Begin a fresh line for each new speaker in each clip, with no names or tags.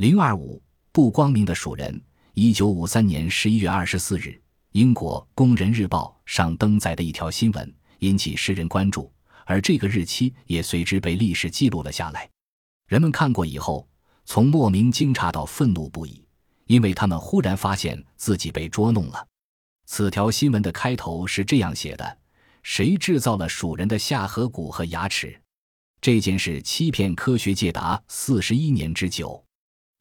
零二五不光明的蜀人。一九五三年十一月二十四日，英国《工人日报》上登载的一条新闻引起世人关注，而这个日期也随之被历史记录了下来。人们看过以后，从莫名惊诧到愤怒不已，因为他们忽然发现自己被捉弄了。此条新闻的开头是这样写的：“谁制造了蜀人的下颌骨和牙齿？”这件事欺骗科学界达四十一年之久。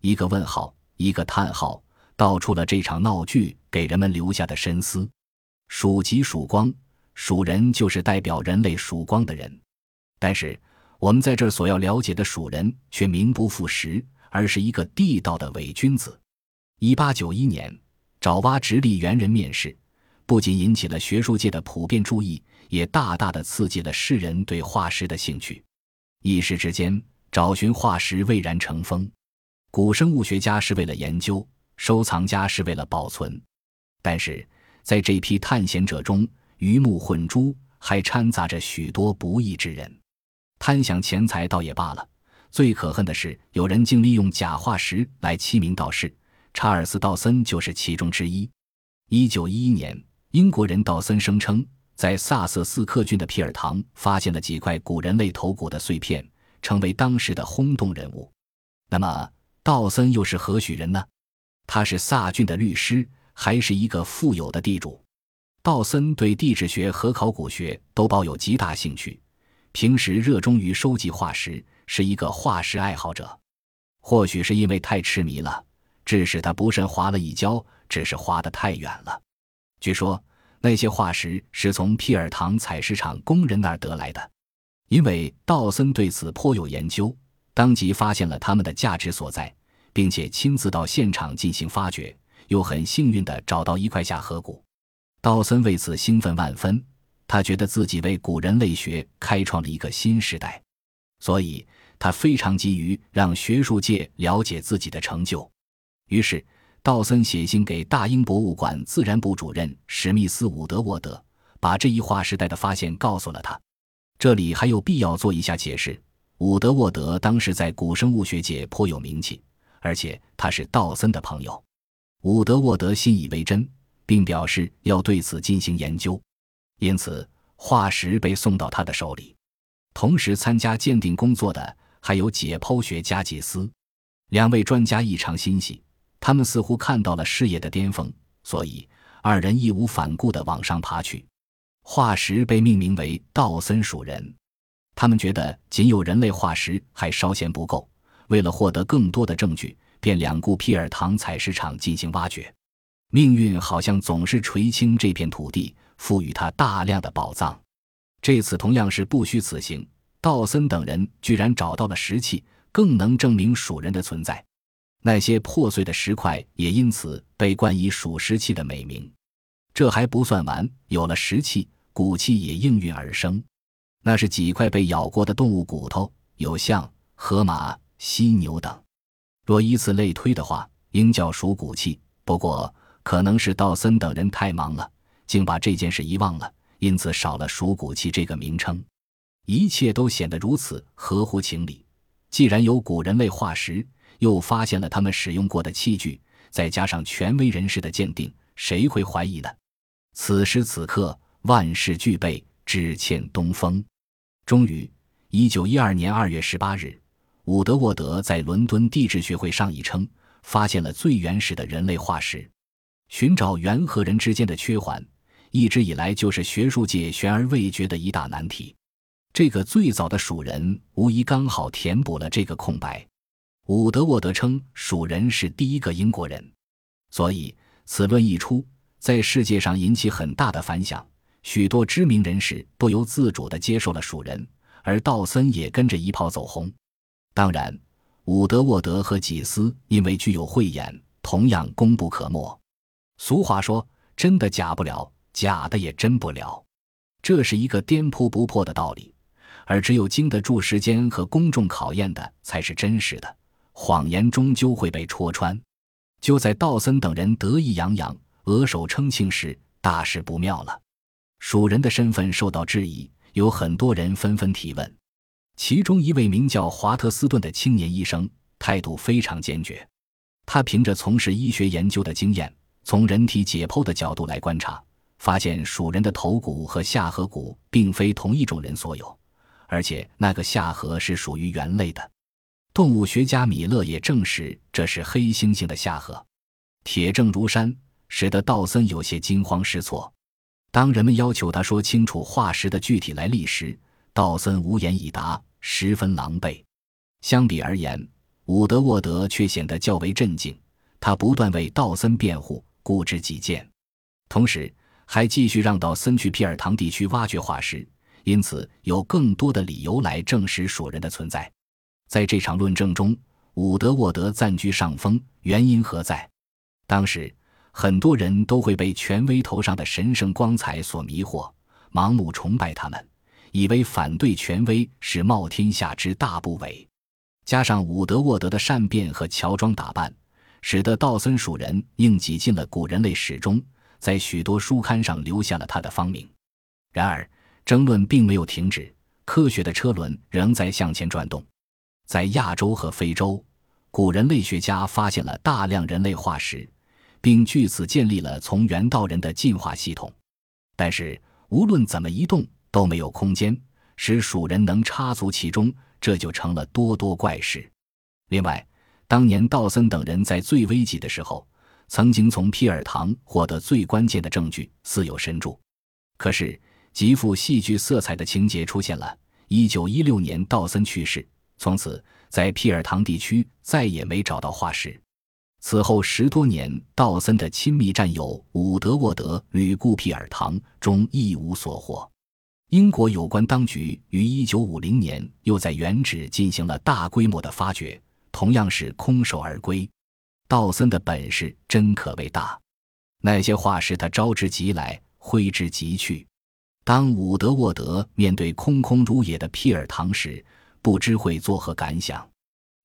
一个问号，一个叹号。道出了这场闹剧给人们留下的深思。蜀即蜀光，蜀人就是代表人类曙光的人。但是，我们在这儿所要了解的蜀人却名不副实，而是一个地道的伪君子。一八九一年，爪哇直隶猿人面世，不仅引起了学术界的普遍注意，也大大的刺激了世人对化石的兴趣。一时之间，找寻化石蔚然成风。古生物学家是为了研究。收藏家是为了保存，但是在这批探险者中，鱼目混珠，还掺杂着许多不义之人。贪享钱财倒也罢了，最可恨的是有人竟利用假化石来欺名盗世。查尔斯·道森就是其中之一。一九一一年，英国人道森声称，在萨瑟斯克郡的皮尔唐发现了几块古人类头骨的碎片，成为当时的轰动人物。那么，道森又是何许人呢？他是萨郡的律师，还是一个富有的地主。道森对地质学和考古学都抱有极大兴趣，平时热衷于收集化石，是一个化石爱好者。或许是因为太痴迷了，致使他不慎滑了一跤，只是滑得太远了。据说那些化石是从皮尔唐采石场工人那儿得来的，因为道森对此颇有研究，当即发现了他们的价值所在。并且亲自到现场进行发掘，又很幸运地找到一块下颌骨。道森为此兴奋万分，他觉得自己为古人类学开创了一个新时代，所以他非常急于让学术界了解自己的成就。于是，道森写信给大英博物馆自然部主任史密斯·伍德沃德，把这一划时代的发现告诉了他。这里还有必要做一下解释：伍德沃德当时在古生物学界颇有名气。而且他是道森的朋友，伍德沃德信以为真，并表示要对此进行研究，因此化石被送到他的手里。同时参加鉴定工作的还有解剖学家吉斯，两位专家异常欣喜，他们似乎看到了事业的巅峰，所以二人义无反顾地往上爬去。化石被命名为道森鼠人，他们觉得仅有人类化石还稍嫌不够。为了获得更多的证据，便两顾皮尔唐采石场进行挖掘。命运好像总是垂青这片土地，赋予他大量的宝藏。这次同样是不虚此行，道森等人居然找到了石器，更能证明蜀人的存在。那些破碎的石块也因此被冠以“蜀石器”的美名。这还不算完，有了石器，骨器也应运而生。那是几块被咬过的动物骨头，有象、河马。犀牛等，若以此类推的话，应叫属骨器。不过，可能是道森等人太忙了，竟把这件事遗忘了，因此少了属骨器这个名称。一切都显得如此合乎情理。既然有古人类化石，又发现了他们使用过的器具，再加上权威人士的鉴定，谁会怀疑呢？此时此刻，万事俱备，只欠东风。终于，一九一二年二月十八日。伍德沃德在伦敦地质学会上议称，发现了最原始的人类化石。寻找猿和人之间的缺环，一直以来就是学术界悬而未决的一大难题。这个最早的蜀人无疑刚好填补了这个空白。伍德沃德称，蜀人是第一个英国人，所以此论一出，在世界上引起很大的反响。许多知名人士不由自主地接受了蜀人，而道森也跟着一炮走红。当然，伍德沃德和几斯因为具有慧眼，同样功不可没。俗话说：“真的假不了，假的也真不了。”这是一个颠扑不破的道理。而只有经得住时间和公众考验的，才是真实的。谎言终究会被戳穿。就在道森等人得意洋洋、额首称庆时，大事不妙了。蜀人的身份受到质疑，有很多人纷纷提问。其中一位名叫华特斯顿的青年医生态度非常坚决。他凭着从事医学研究的经验，从人体解剖的角度来观察，发现鼠人的头骨和下颌骨并非同一种人所有，而且那个下颌是属于猿类的。动物学家米勒也证实这是黑猩猩的下颌，铁证如山，使得道森有些惊慌失措。当人们要求他说清楚化石的具体来历时，道森无言以答，十分狼狈。相比而言，伍德沃德却显得较为镇静。他不断为道森辩护，固执己见，同时还继续让道森去皮尔唐地区挖掘化石，因此有更多的理由来证实鼠人的存在。在这场论证中，伍德沃德暂居上风，原因何在？当时。很多人都会被权威头上的神圣光彩所迷惑，盲目崇拜他们，以为反对权威是冒天下之大不韪。加上伍德沃德的善变和乔装打扮，使得道森鼠人硬挤进了古人类史中，在许多书刊上留下了他的芳名。然而，争论并没有停止，科学的车轮仍在向前转动。在亚洲和非洲，古人类学家发现了大量人类化石。并据此建立了从猿到人的进化系统，但是无论怎么移动都没有空间使鼠人能插足其中，这就成了多多怪事。另外，当年道森等人在最危急的时候，曾经从皮尔唐获得最关键的证据，似有神助。可是极富戏剧色彩的情节出现了：一九一六年，道森去世，从此在皮尔唐地区再也没找到化石。此后十多年，道森的亲密战友伍德沃德吕固皮尔唐终一无所获。英国有关当局于1950年又在原址进行了大规模的发掘，同样是空手而归。道森的本事真可谓大，那些化石他招之即来，挥之即去。当伍德沃德面对空空如也的皮尔唐时，不知会作何感想。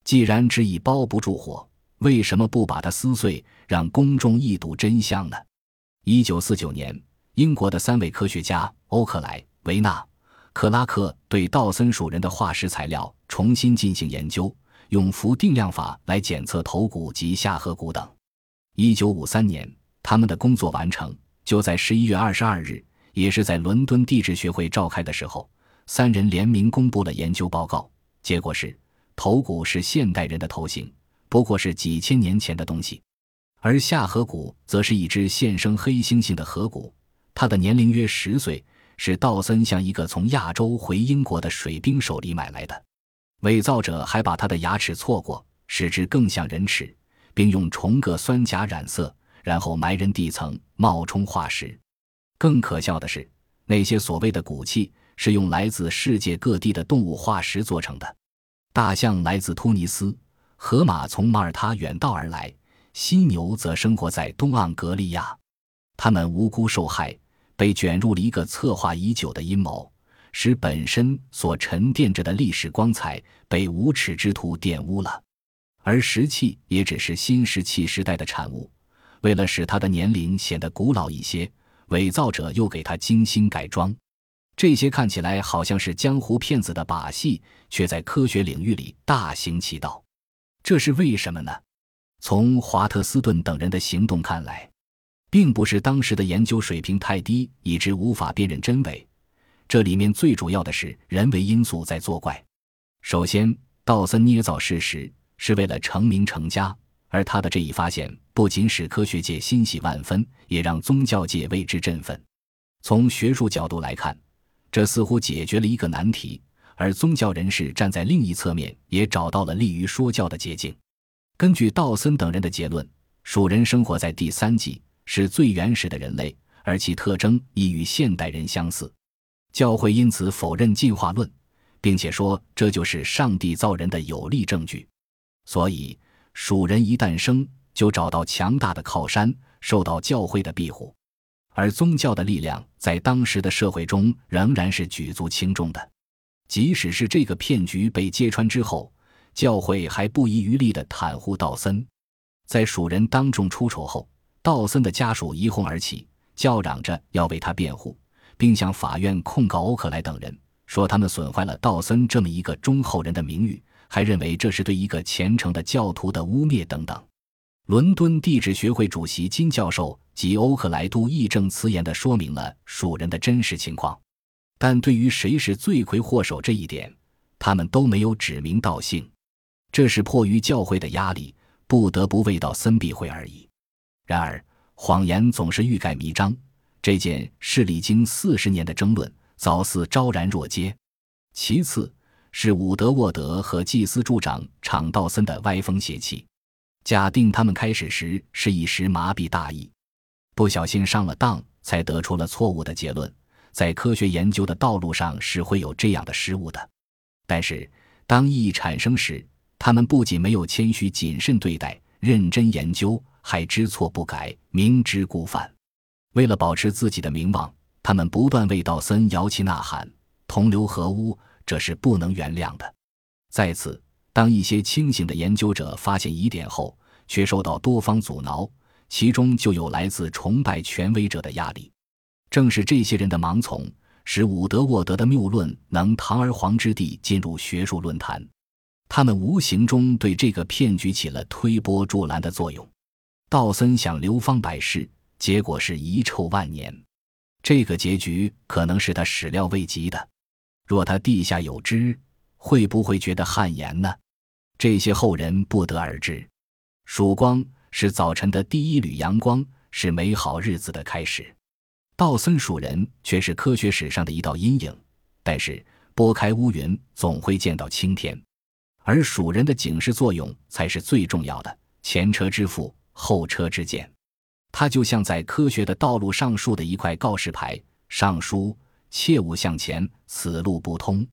既然纸已包不住火。为什么不把它撕碎，让公众一睹真相呢？一九四九年，英国的三位科学家欧克莱、维纳、克拉克对道森鼠人的化石材料重新进行研究，用氟定量法来检测头骨及下颌骨等。一九五三年，他们的工作完成。就在十一月二十二日，也是在伦敦地质学会召开的时候，三人联名公布了研究报告。结果是，头骨是现代人的头型。不过是几千年前的东西，而下颌骨则是一只现生黑猩猩的颌骨，它的年龄约十岁，是道森向一个从亚洲回英国的水兵手里买来的。伪造者还把他的牙齿错过，使之更像人齿，并用重铬酸钾染色，然后埋人地层，冒充化石。更可笑的是，那些所谓的骨器是用来自世界各地的动物化石做成的，大象来自突尼斯。河马从马耳他远道而来，犀牛则生活在东盎格利亚，他们无辜受害，被卷入了一个策划已久的阴谋，使本身所沉淀着的历史光彩被无耻之徒玷污了。而石器也只是新石器时代的产物，为了使它的年龄显得古老一些，伪造者又给它精心改装。这些看起来好像是江湖骗子的把戏，却在科学领域里大行其道。这是为什么呢？从华特斯顿等人的行动看来，并不是当时的研究水平太低，以致无法辨认真伪。这里面最主要的是人为因素在作怪。首先，道森捏造事实是为了成名成家，而他的这一发现不仅使科学界欣喜万分，也让宗教界为之振奋。从学术角度来看，这似乎解决了一个难题。而宗教人士站在另一侧面，也找到了利于说教的捷径。根据道森等人的结论，鼠人生活在第三纪，是最原始的人类，而其特征亦与现代人相似。教会因此否认进化论，并且说这就是上帝造人的有力证据。所以，鼠人一诞生就找到强大的靠山，受到教会的庇护。而宗教的力量在当时的社会中仍然是举足轻重的。即使是这个骗局被揭穿之后，教会还不遗余力地袒护道森。在蜀人当众出丑后，道森的家属一哄而起，叫嚷着要为他辩护，并向法院控告欧克莱等人，说他们损坏了道森这么一个忠厚人的名誉，还认为这是对一个虔诚的教徒的污蔑等等。伦敦地质学会主席金教授及欧克莱都义正辞严地说明了蜀人的真实情况，但对于谁是罪魁祸首这一点，他们都没有指名道姓。这是迫于教会的压力，不得不为道森避讳而已。然而，谎言总是欲盖弥彰，这件事历经四十年的争论，早似昭然若揭。其次是伍德沃德和祭司助长场道森的歪风邪气。假定他们开始时是一时麻痹大意，不小心上了当，才得出了错误的结论。在科学研究的道路上是会有这样的失误的。但是当异议产生时，他们不仅没有谦虚谨慎对待、认真研究，还知错不改、明知故犯。为了保持自己的名望，他们不断为道森摇旗呐喊、同流合污，这是不能原谅的。再次。当一些清醒的研究者发现疑点后，却受到多方阻挠，其中就有来自崇拜权威者的压力。正是这些人的盲从，使伍德沃德的谬论能堂而皇之地进入学术论坛。他们无形中对这个骗局起了推波助澜的作用。道森想流芳百世，结果是遗臭万年。这个结局可能是他始料未及的。若他地下有知，会不会觉得汗颜呢？这些后人不得而知。曙光是早晨的第一缕阳光，是美好日子的开始。道森蜀人却是科学史上的一道阴影。但是拨开乌云，总会见到青天。而蜀人的警示作用才是最重要的。前车之覆，后车之鉴。它就像在科学的道路上竖的一块告示牌，上书：“切勿向前，此路不通。”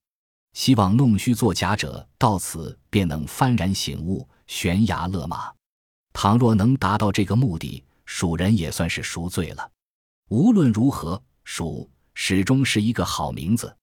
希望弄虚作假者到此便能幡然醒悟，悬崖勒马。倘若能达到这个目的，蜀人也算是赎罪了。无论如何，蜀始终是一个好名字。